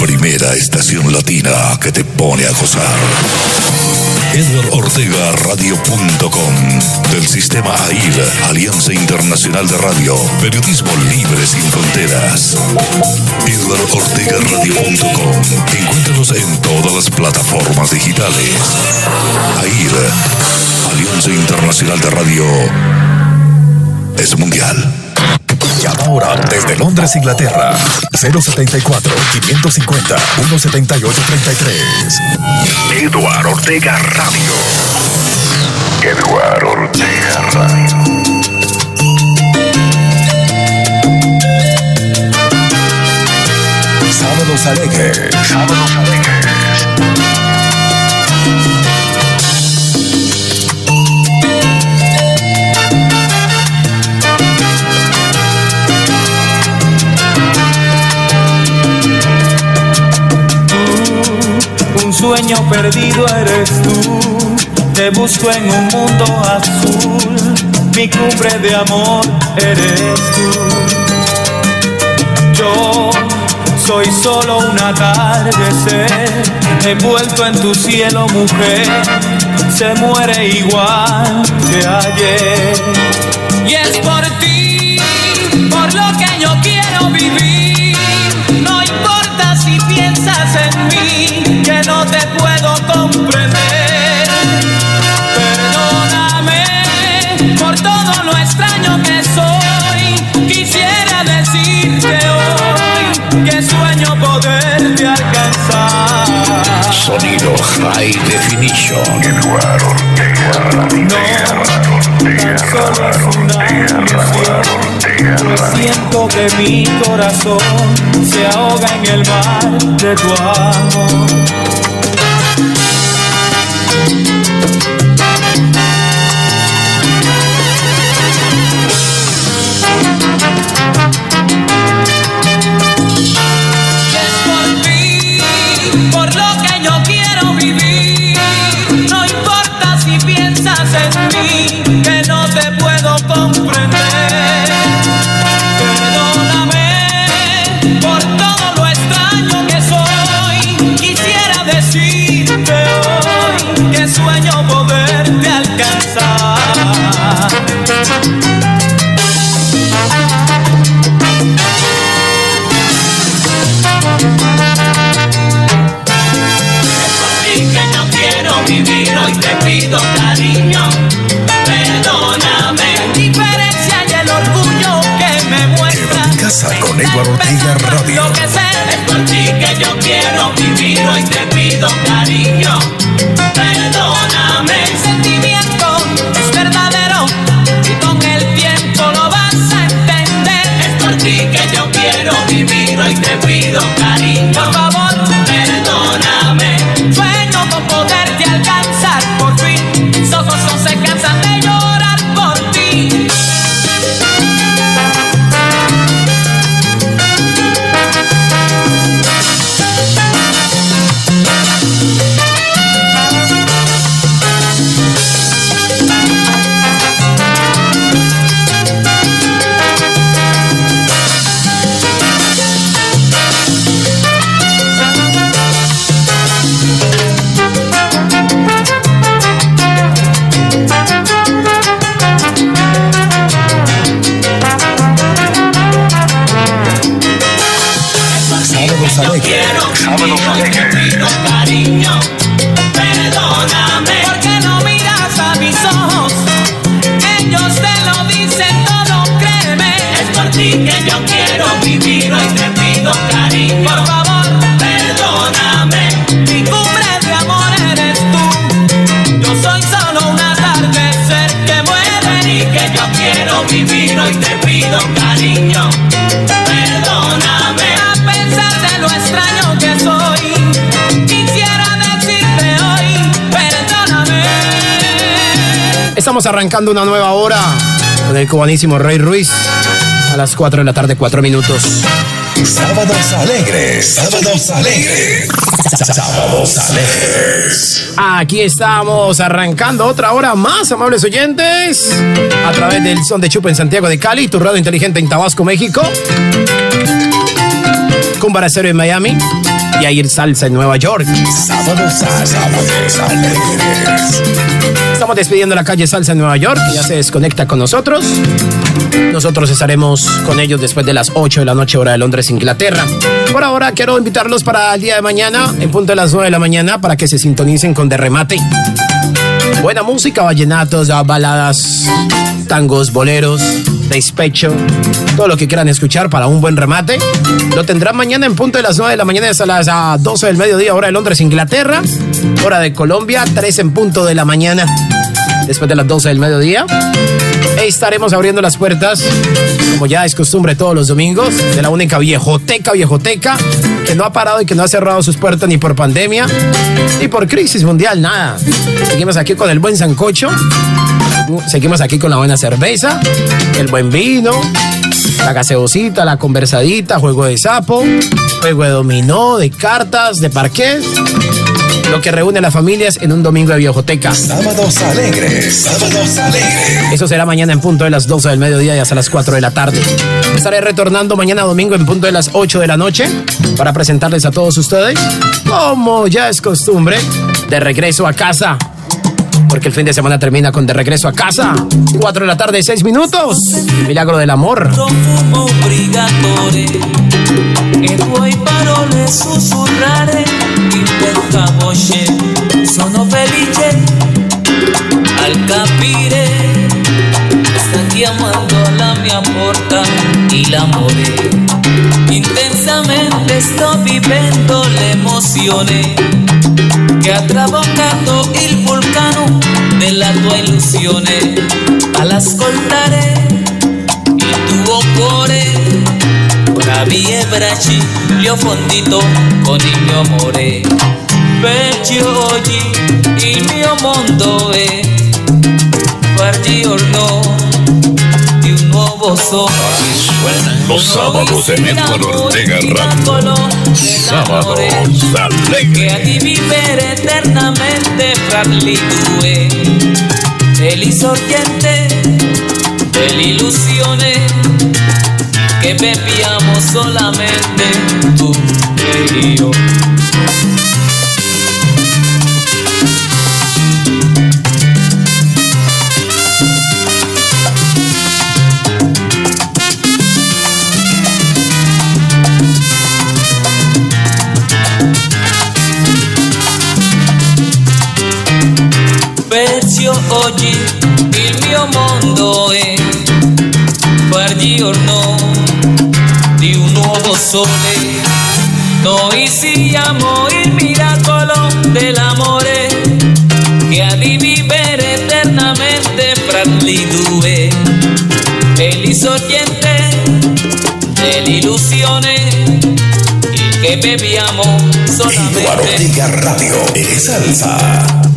primera estación latina que te pone a gozar. Radio.com del sistema AIR, Alianza Internacional de Radio, Periodismo Libre sin Fronteras. Radio.com Encuéntranos en todas las plataformas digitales. AIR, Alianza Internacional de Radio, es mundial. Llama ahora desde Londres, Inglaterra. 074-550-17833. Eduardo Ortega Radio. Eduardo Ortega Radio. Sábados alegres. Sábados alegres. Sueño perdido eres tú. Te busco en un mundo azul. Mi cumbre de amor eres tú. Yo soy solo un atardecer. Envuelto en tu cielo, mujer. Se muere igual que ayer. Y es por ti, por lo que yo quiero vivir. Sonido High Definition. Eduardo No, tan solo es una ilusión. Siento que mi corazón se ahoga en el mar de tu amor. Estamos arrancando una nueva hora con el cubanísimo Rey Ruiz a las 4 de la tarde, 4 minutos. Sábados alegres. Sábados alegres. Sábados alegres. Aquí estamos arrancando otra hora más, amables oyentes, a través del Son de Chupa en Santiago de Cali, tu radio inteligente en Tabasco, México, Cumbaracero en Miami, Yair Salsa en Nueva York. Sábado Alegres. Estamos despidiendo la calle Salsa en Nueva York, ya se desconecta con nosotros. Nosotros estaremos con ellos después de las 8 de la noche, hora de Londres, Inglaterra. Por ahora quiero invitarlos para el día de mañana, en punto de las 9 de la mañana, para que se sintonicen con De Remate. Buena música, vallenatos, baladas, tangos, boleros, despecho, todo lo que quieran escuchar para un buen remate. Lo tendrán mañana en punto de las 9 de la mañana hasta las ah, 12 del mediodía, hora de Londres, Inglaterra. Hora de Colombia, 3 en punto de la mañana, después de las 12 del mediodía. Estaremos abriendo las puertas, como ya es costumbre todos los domingos, de la única viejoteca, viejoteca, que no ha parado y que no ha cerrado sus puertas ni por pandemia, ni por crisis mundial, nada. Seguimos aquí con el buen sancocho, seguimos aquí con la buena cerveza, el buen vino, la gaseosita, la conversadita, juego de sapo, juego de dominó, de cartas, de parqués. Lo que reúne a las familias en un domingo de viejoteca. Sábados Alegres. Sábados Alegres. Eso será mañana en punto de las 12 del mediodía y hasta las 4 de la tarde. Estaré retornando mañana domingo en punto de las 8 de la noche para presentarles a todos ustedes, como ya es costumbre, de regreso a casa. Porque el fin de semana termina con de regreso a casa. 4 de la tarde, 6 minutos. El milagro del amor. sono felice al capire sta chiamando alla mia porta il amore intensamente sto vivendo l'emozione che ha trabocato il vulcano della tua illusione all'ascoltare il tuo cuore ora viebraci gli ho fondito con il mio amore perciò oggi il mio mondo è far giorno di sole Los sábados en Edward Ortega Radio. Sábados che ha alegres. di vivere eternamente fra gli due è l'insorgente dell'illusione che beviamo solamente tu e io sole. Noi siamo il miracolo dell'amore che ha di vivere eternamente fra gli due. È l'insorgente dell'illusione il che beviamo solamente. Radio. Es salsa.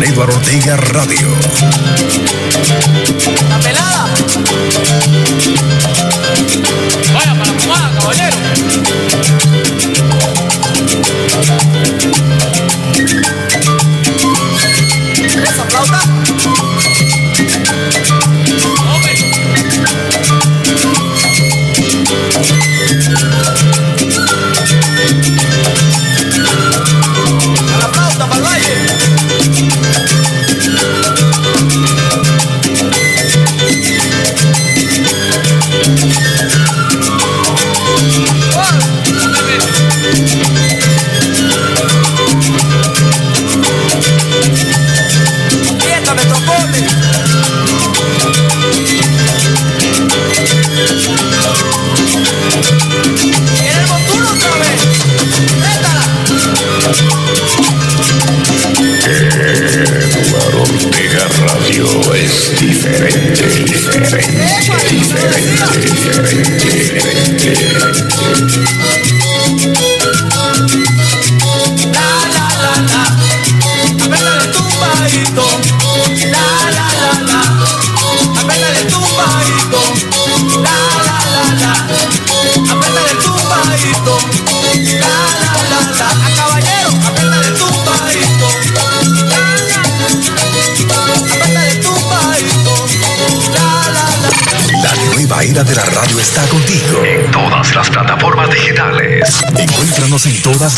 Eduardo Ortega Radio.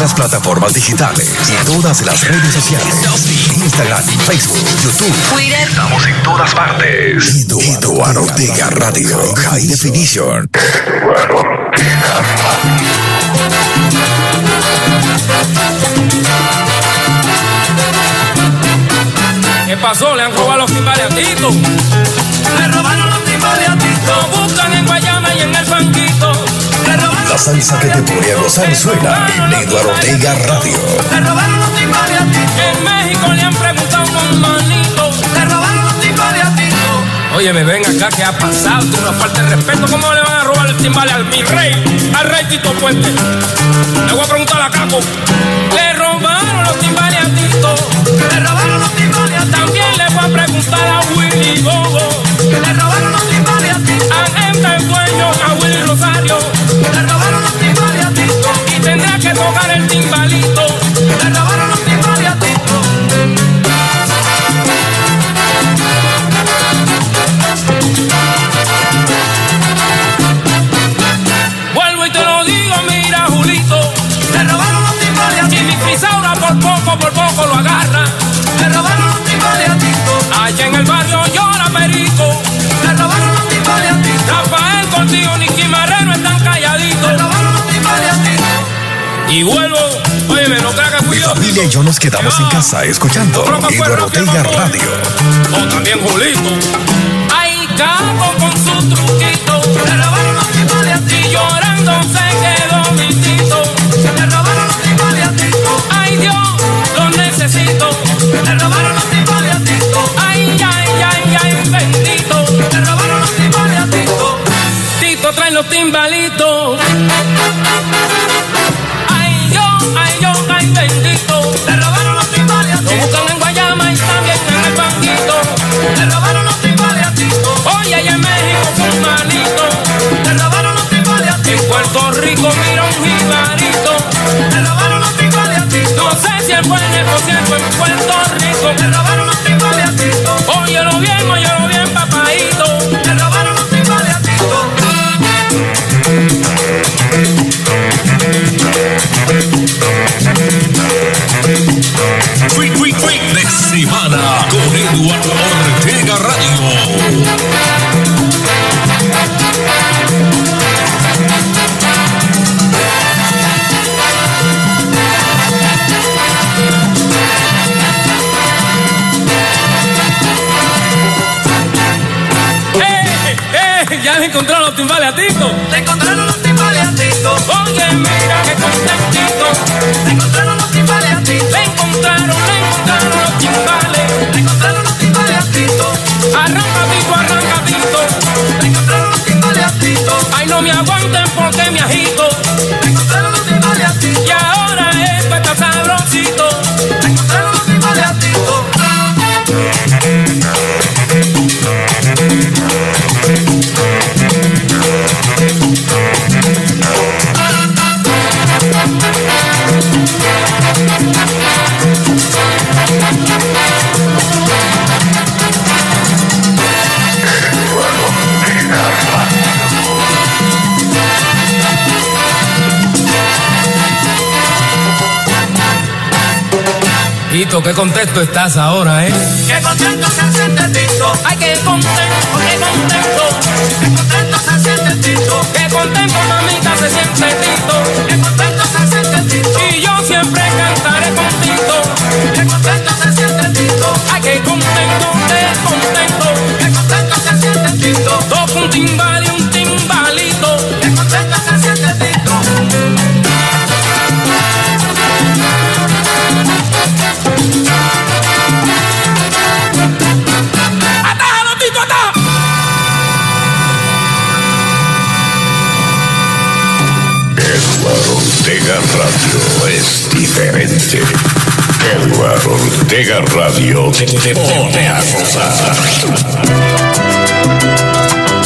Las plataformas digitales y todas las redes sociales. Instagram, Facebook, YouTube. Estamos en todas partes. Eduardo Ortega Radio. High Definition. ¿Qué pasó? Le han robado los timbales a Tito. Salsa que te pone a gozar suena en Eduardo Ortega Radio. Le robaron los timbales a Tito. En México le han preguntado a un manito. Le robaron los timbales a Tito. Oye, me ven acá, ¿qué ha pasado? Tiene una falta de respeto. ¿Cómo le van a robar el timbal al mi rey? Al rey Tito Puente. Le voy a preguntar a Caco. Le robaron los timbales a Tito. Le robaron los timbales a Tito. También le voy a preguntar a Willy Bobo. Le robaron los timbales a Tito. A este dueño, a Willy Rosario. Que tocar el timbalito. Le robaron los timbales a Tito. Vuelvo y te lo digo, mira, Julito. Le robaron los timbales a Y mi Tito. pisaura por poco, por poco lo agarra. Ella y yo nos quedamos en casa escuchando Hidrobotella Radio. O también Julito. Ay, Cabo con su truquito. Le robaron los timbales a ti llorando se quedó mi tito. Le robaron los timbales a Tito. Ay, Dios, lo necesito. Le robaron los timbales a Tito. Ay, ay, ay, ay, bendito. Le robaron los timbales a Tito. Tito trae los timbalitos. qué contento estás ahora, ¿eh? Qué contento se siente Tito. Ay, qué contento. Este, Eduardo Ortega Radio te, pone a gozar.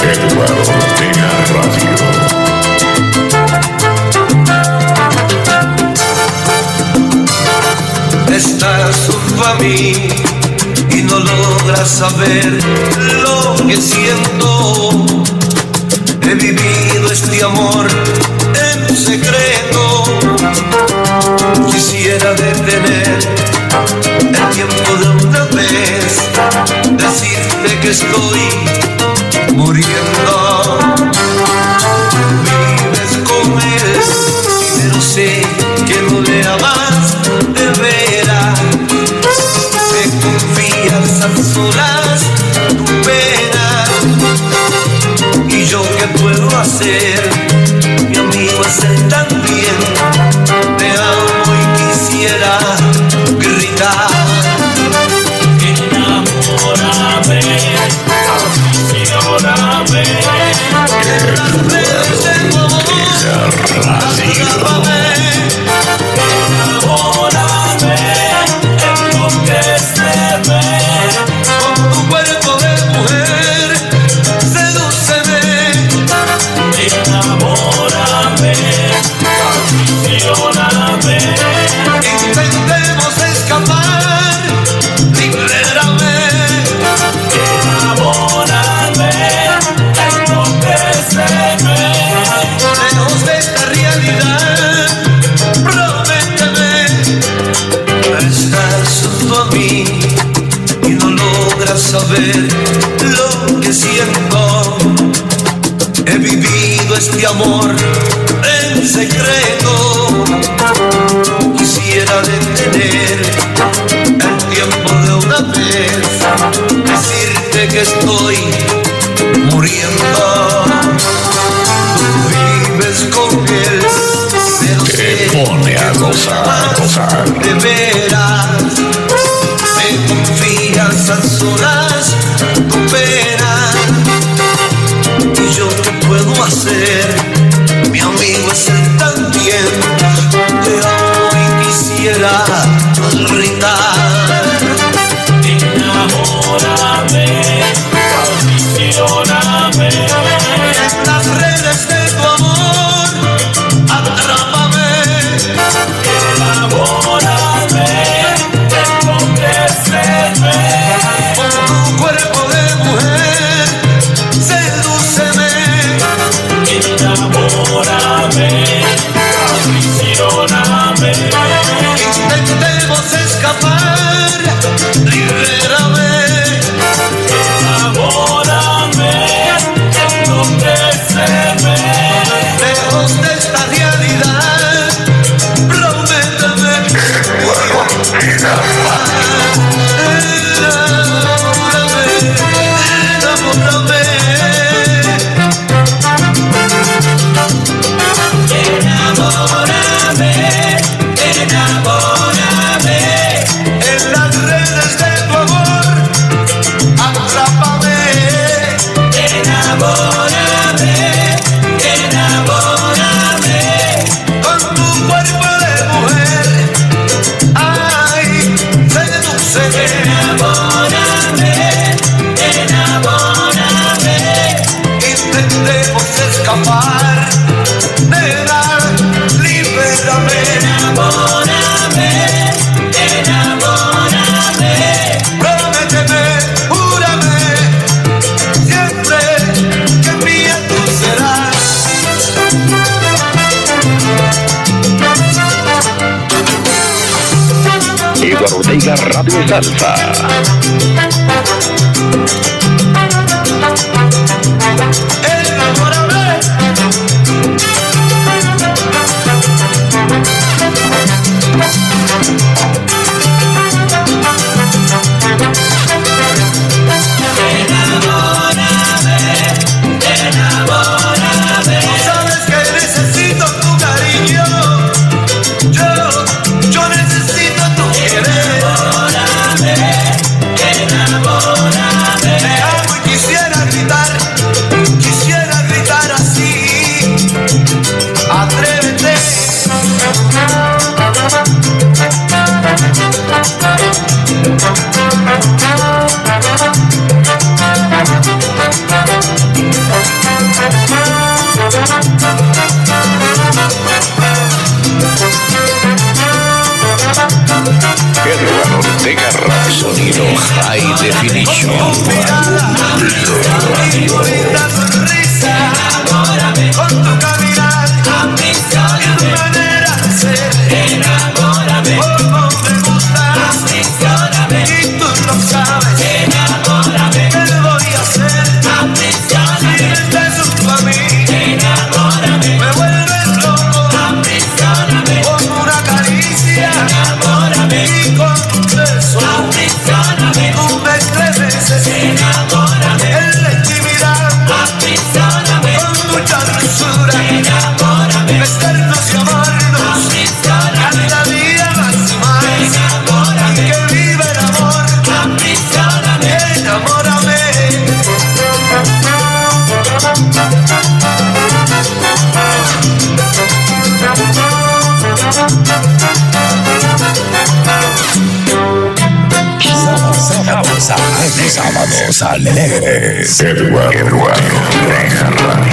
Eduardo Ortega Radio. Estás junto a mí y no logra saber lo que siento. He vivido este amor en secreto pudiera detener el tiempo de una vez, decirte que estoy muriendo. Alegres. Eduardo Ortega Radio.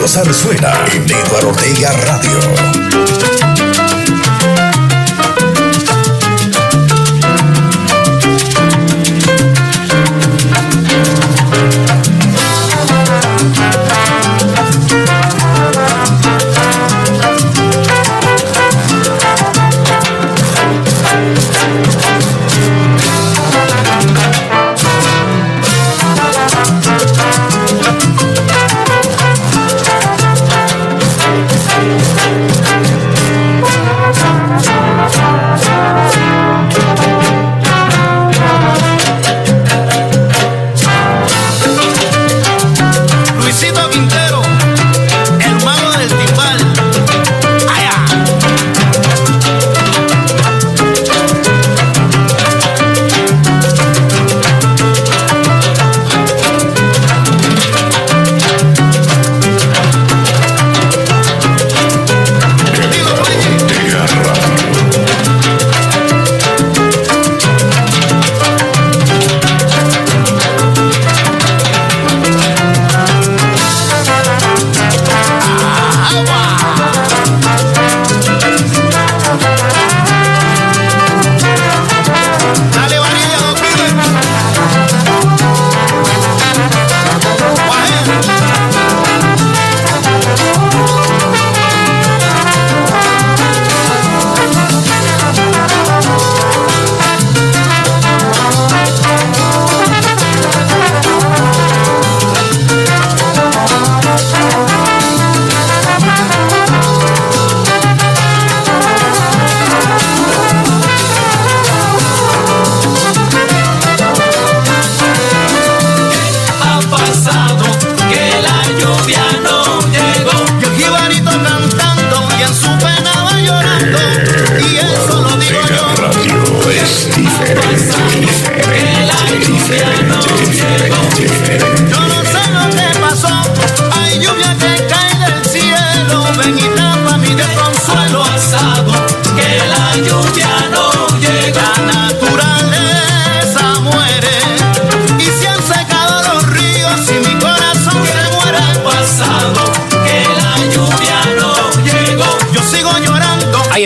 Que te pone a gozar suena en Eduardo Ortega Radio.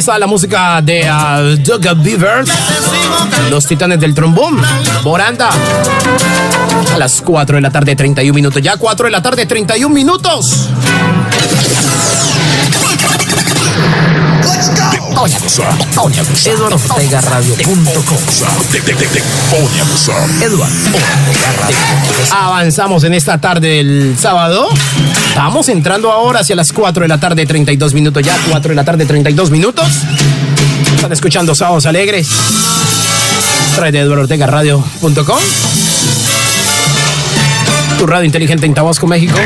La música de uh, Doug Beavers, los titanes del trombón, Boranda. A las 4 de la tarde, 31 minutos. Ya 4 de la tarde, 31 minutos. Eduardo Ortega Radio.com Eduardo Avanzamos en esta tarde del sábado. Estamos entrando ahora hacia las 4 de la tarde, 32 minutos. Ya 4 de la tarde, 32 minutos. Están escuchando Sábados Alegres. Trae de Eduardo Ortega Radio.com tu radio inteligente en Tabasco, México.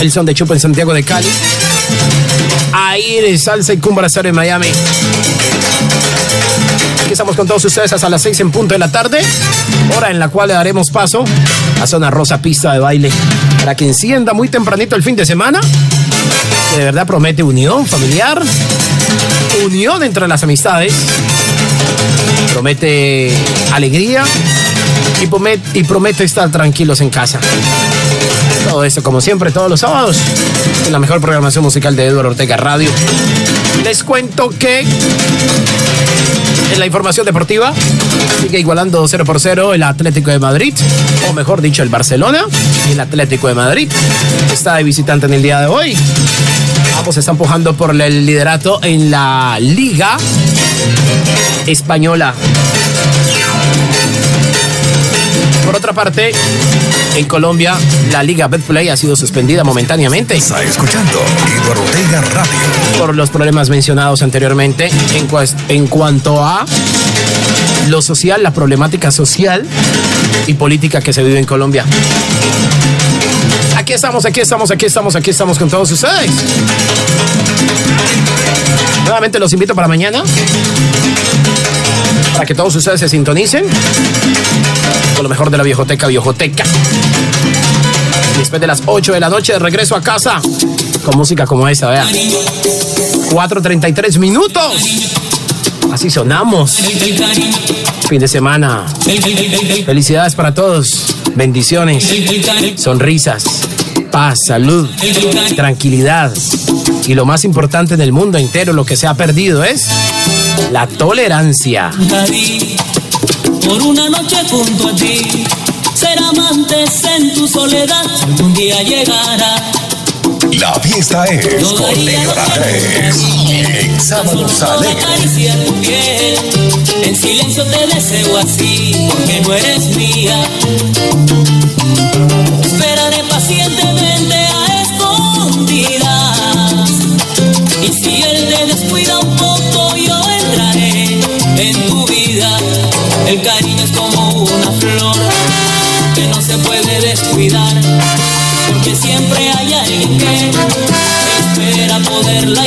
El son de Chupa en Santiago de Cali. Aire, salsa y cumbra en Miami. Aquí estamos con todos ustedes hasta las 6 en punto de la tarde, hora en la cual le daremos paso a Zona Rosa Pista de Baile para que encienda muy tempranito el fin de semana. De verdad promete unión familiar, unión entre las amistades, promete alegría y promete, y promete estar tranquilos en casa. Todo eso, como siempre, todos los sábados, en la mejor programación musical de Eduardo Ortega Radio. Les cuento que en la información deportiva sigue igualando 0 por 0 el Atlético de Madrid, o mejor dicho, el Barcelona y el Atlético de Madrid. Está de visitante en el día de hoy. Ambos están empujando por el liderato en la Liga Española. Por otra parte, en Colombia, la Liga Betplay ha sido suspendida momentáneamente. Está escuchando Eduardo Radio. Por los problemas mencionados anteriormente en, en cuanto a lo social, la problemática social y política que se vive en Colombia. Aquí estamos, aquí estamos, aquí estamos, aquí estamos con todos ustedes. Nuevamente los invito para mañana. Para que todos ustedes se sintonicen con lo mejor de la viejoteca, viejoteca. Después de las 8 de la noche de regreso a casa con música como esta, vea. 4.33 minutos. Así sonamos. Fin de semana. Felicidades para todos. Bendiciones. Sonrisas. Paz, salud, tranquilidad. Y lo más importante en el mundo entero, lo que se ha perdido es la tolerancia. Por una noche junto a ti, ser amantes en tu soledad, un día llegará. La fiesta es con Negra 3 en Sábados Alegres. En silencio te deseo así, porque no eres mía. Esperaré pacientemente se puede descuidar, porque siempre hay alguien que espera poderla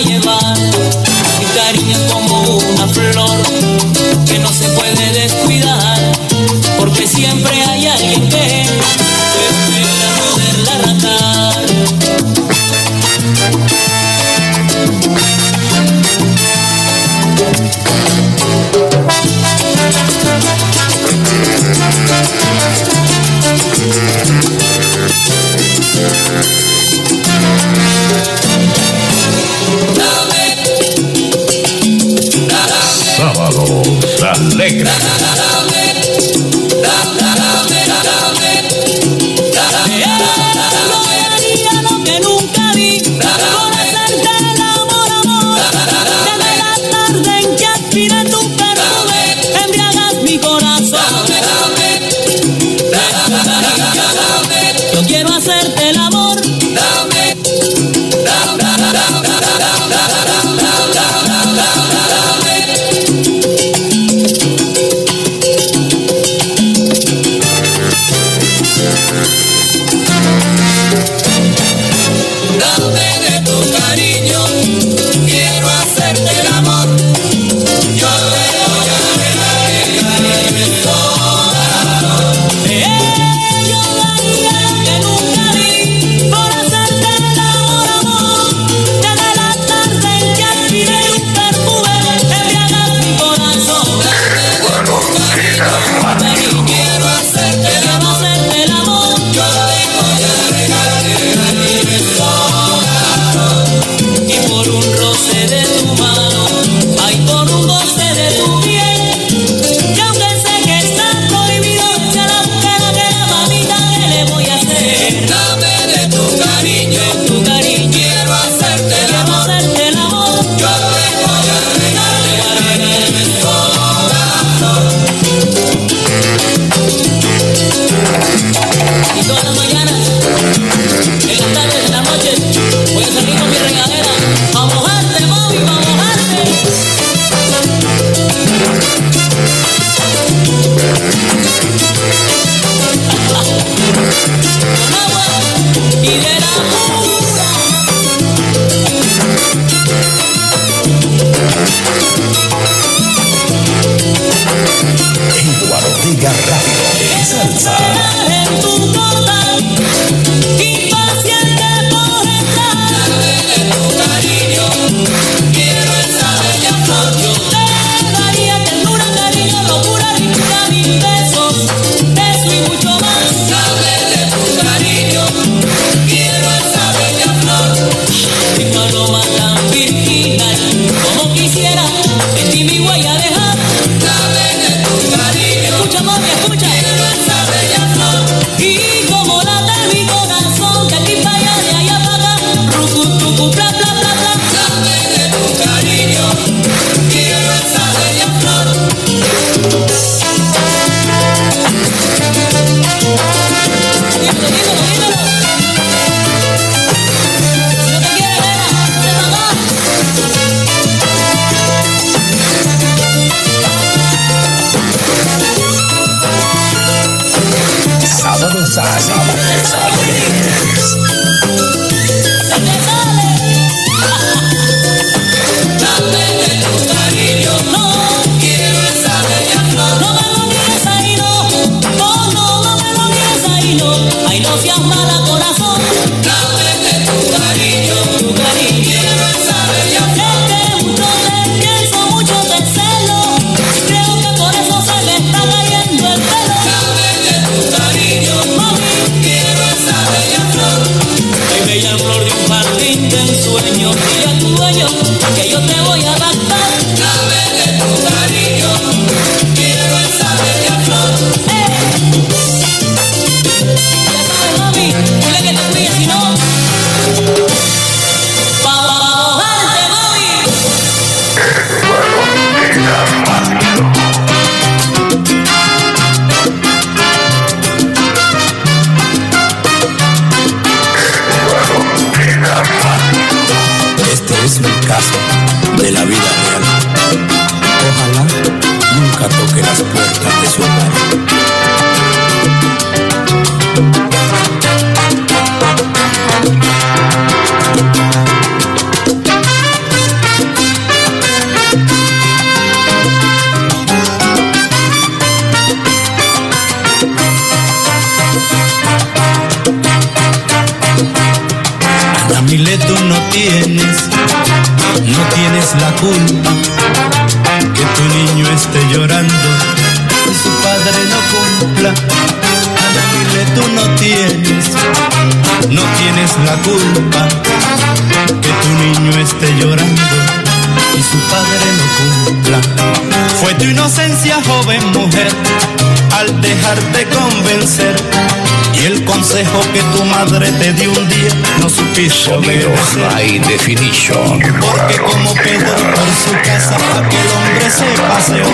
que tu madre te dio un día no supiste obedecer. High Definition. Porque como Pedro por su casa aquel hombre se paseó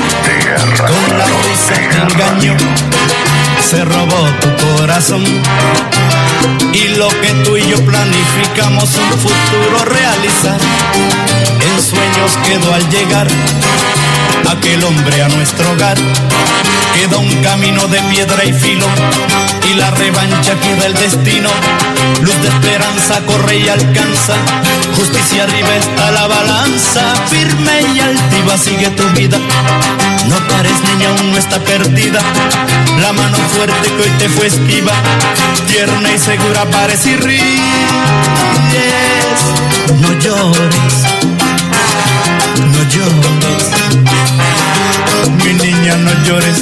Con la risa te engañó Se robó tu corazón Y lo que tú y yo planificamos un futuro realizar En sueños quedó al llegar Aquel hombre a nuestro hogar Queda un camino de piedra y filo y la revancha queda el destino. Luz de esperanza corre y alcanza. Justicia arriba está la balanza. Firme y altiva sigue tu vida. No pares, niña, aún no está perdida. La mano fuerte que hoy te fue esquiva. Tierna y segura parece ríes. No llores. No llores. Mi niña, no llores.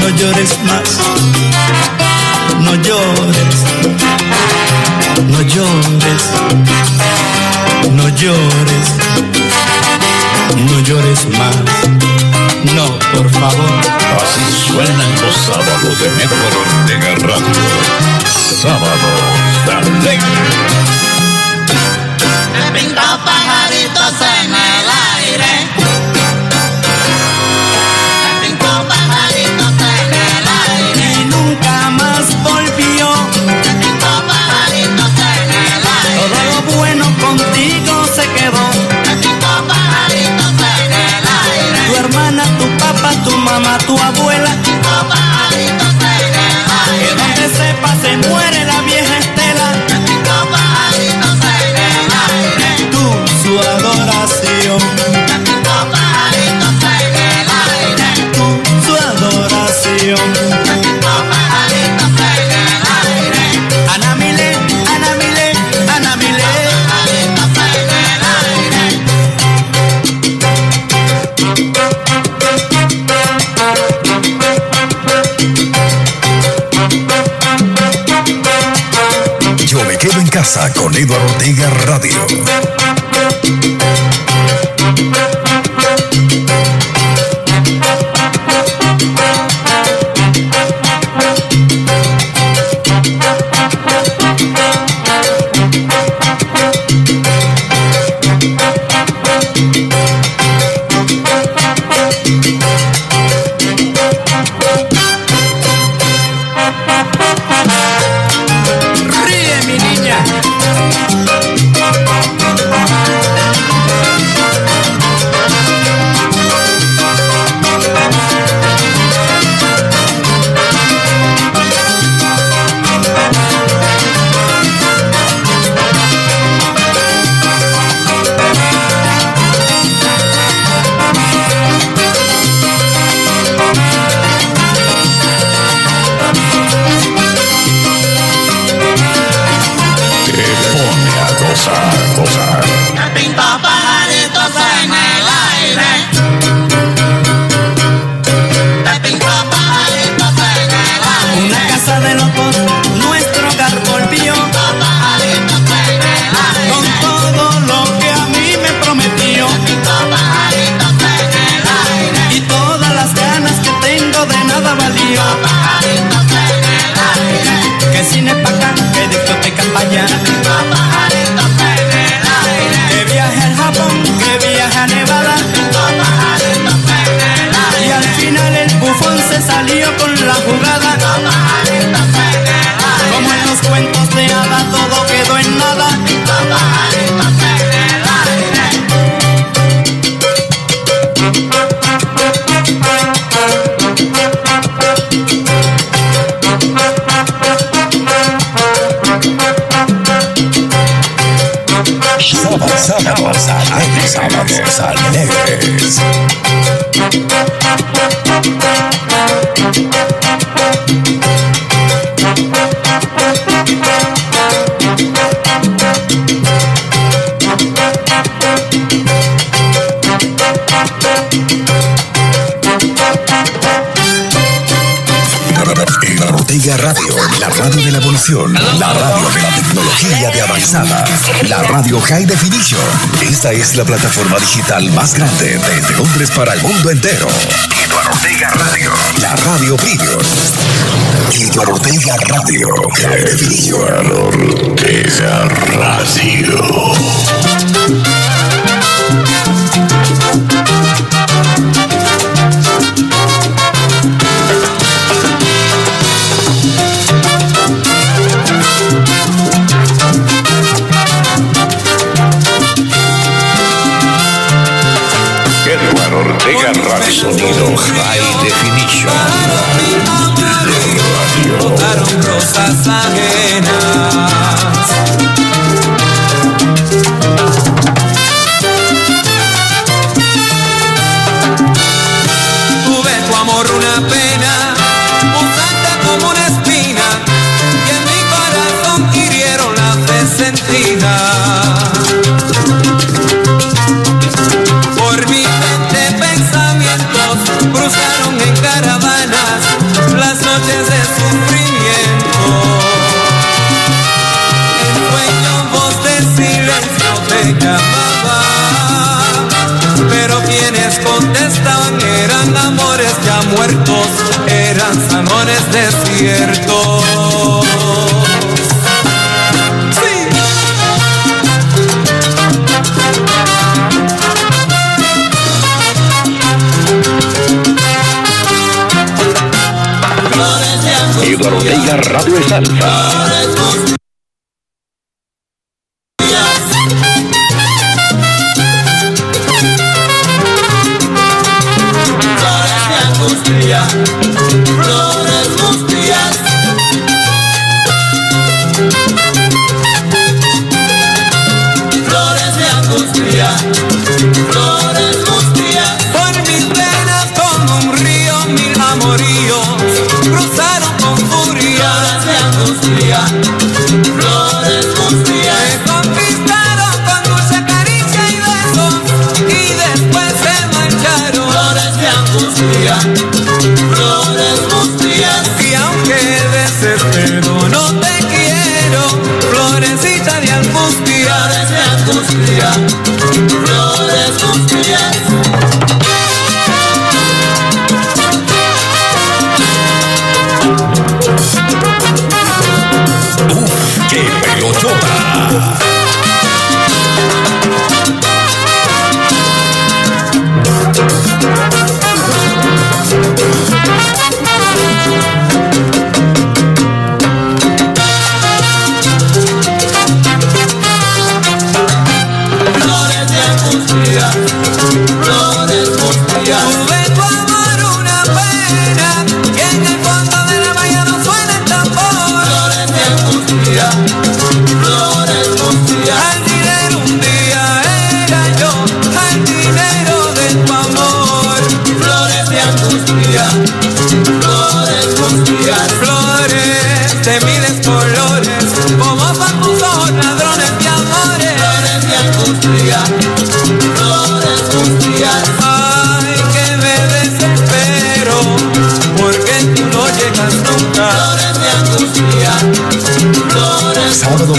No llores más. No llores. No llores. No llores. No llores más. No, por favor. Así suenan los sábados de Metro Ortega Radio. Sábados alegres. Sepa se casa con Eduardo Ortega Radio. En Ortega Radio, la radio de la evolución, la radio de la tecnología de avanzada, la radio High Definition. Esta es la plataforma digital más grande desde Londres para el mundo entero. Eduardo Ortega Radio, la radio Premium. Eduardo Ortega Radio, High Definition. Ortega Radio. Mega Radio Sonido High Definition. Mega Botaron rosas ajenas. amores ya muertos eran amores desiertos. Sí. Flores de Radio Salsa.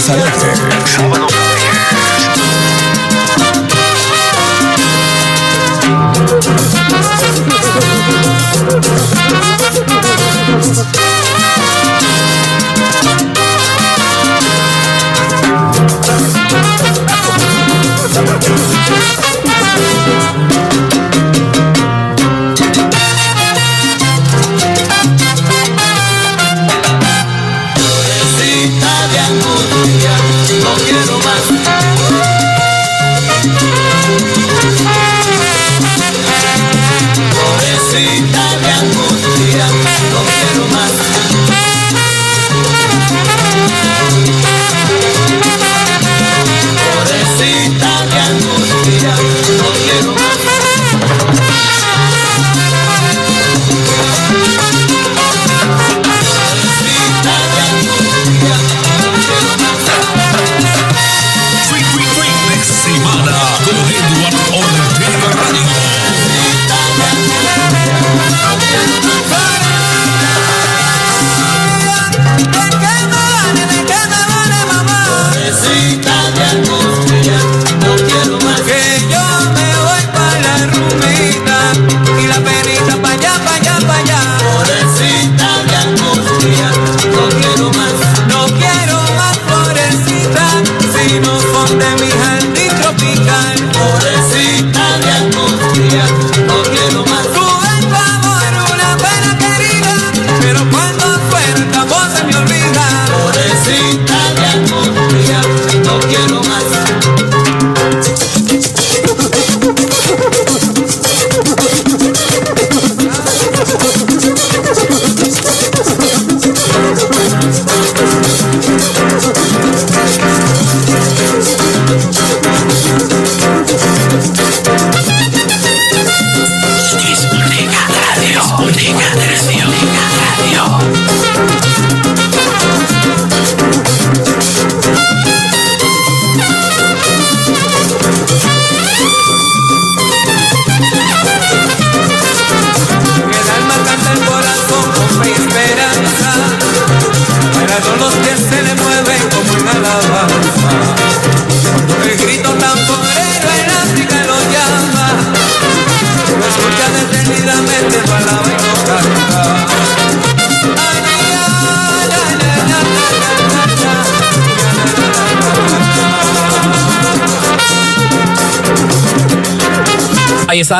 Sábado Salvaje.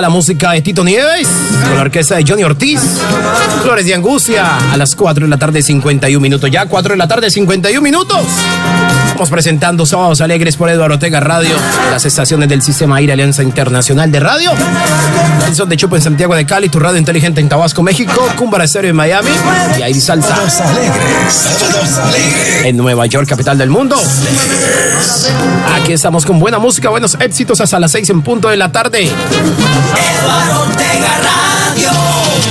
La música de Tito Nieves con la orquesta de Johnny Ortiz. Flores de Angustia a las 4 de la tarde, 51 minutos. Ya 4 de la tarde, 51 minutos. Estamos presentando Sábados Alegres por Eduardo Ortega Radio, las estaciones del Sistema Aire Alianza Internacional de Radio. Son de Chupo en Santiago de Cali, tu radio inteligente en Tabasco, México, Cumbara Estéreo en Miami y ahí salsa. En Nueva York, capital del mundo. Aquí estamos con buena música, buenos éxitos hasta las 6 en punto de la tarde.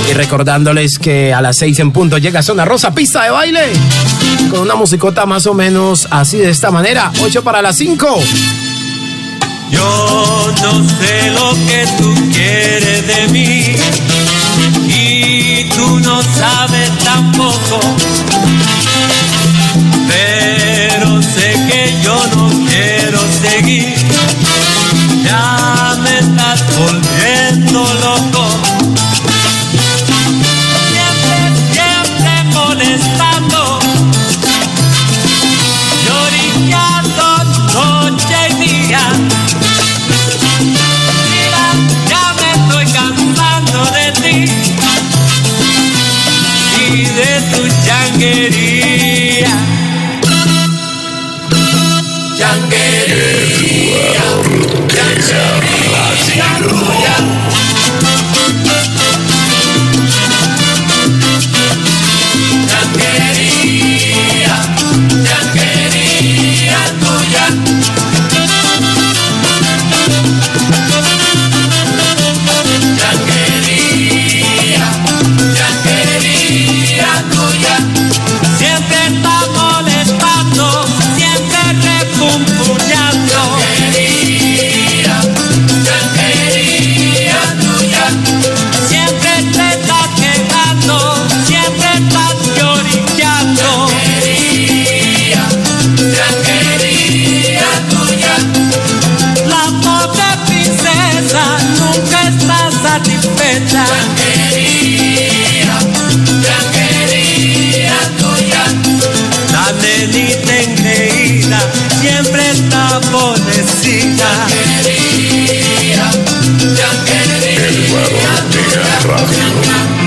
Y recordándoles que a las 6 en punto llega Zona Rosa, pista de baile. Con una musicota más o menos así de esta manera. 8 para las 5. Yo no sé lo que tú quieres de mí y tú no sabes tampoco. Pero sé que yo no quiero seguir. Ya me estás volviendo loco.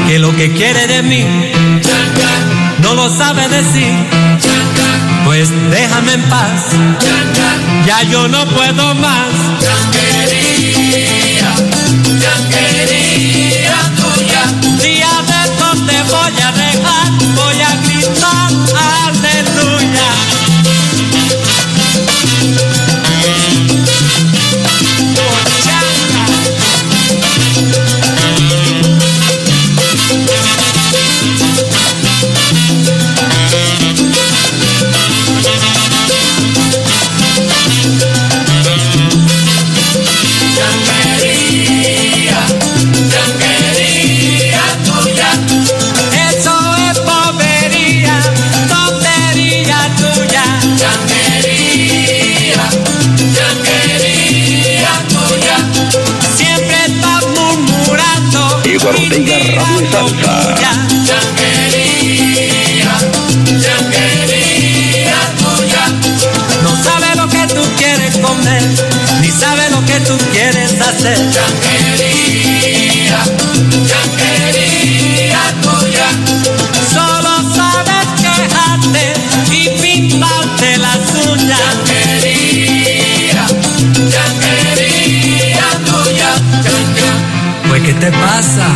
Que lo que quiere de mí no lo sabe decir. Pues déjame en paz. Ya yo no puedo más. Día de te voy a dejar, voy a gritar Ortega, Radio y Salsa. Changuería, changuería tuya. No sabe lo que tú quieres comer, ni sabe lo que tú quieres hacer. Changuería, te pasa?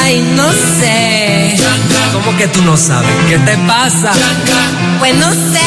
Ay, no sé. ¿Cómo que tú no sabes? ¿Qué te pasa? Pues no sé,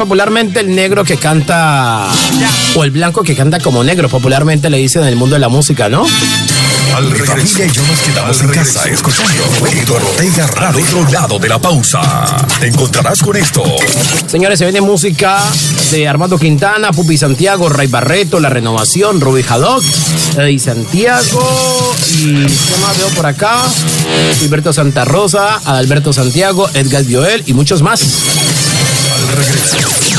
popularmente el negro que canta, o el blanco que canta como negro, popularmente le dicen en el mundo de la música, ¿no? Al Mi familia y yo nos quedamos en casa escuchando Eduardo Ortega Radio. otro lado de la pausa. Te encontrarás con esto. Señores, se viene música de Armando Quintana, Pupi Santiago, Ray Barreto, La Renovación, Ruby Haddock, Eddie Santiago y ¿qué más veo por acá? Gilberto Santa Rosa, Adalberto Santiago, Edgar Bioel y muchos más. Al regreso.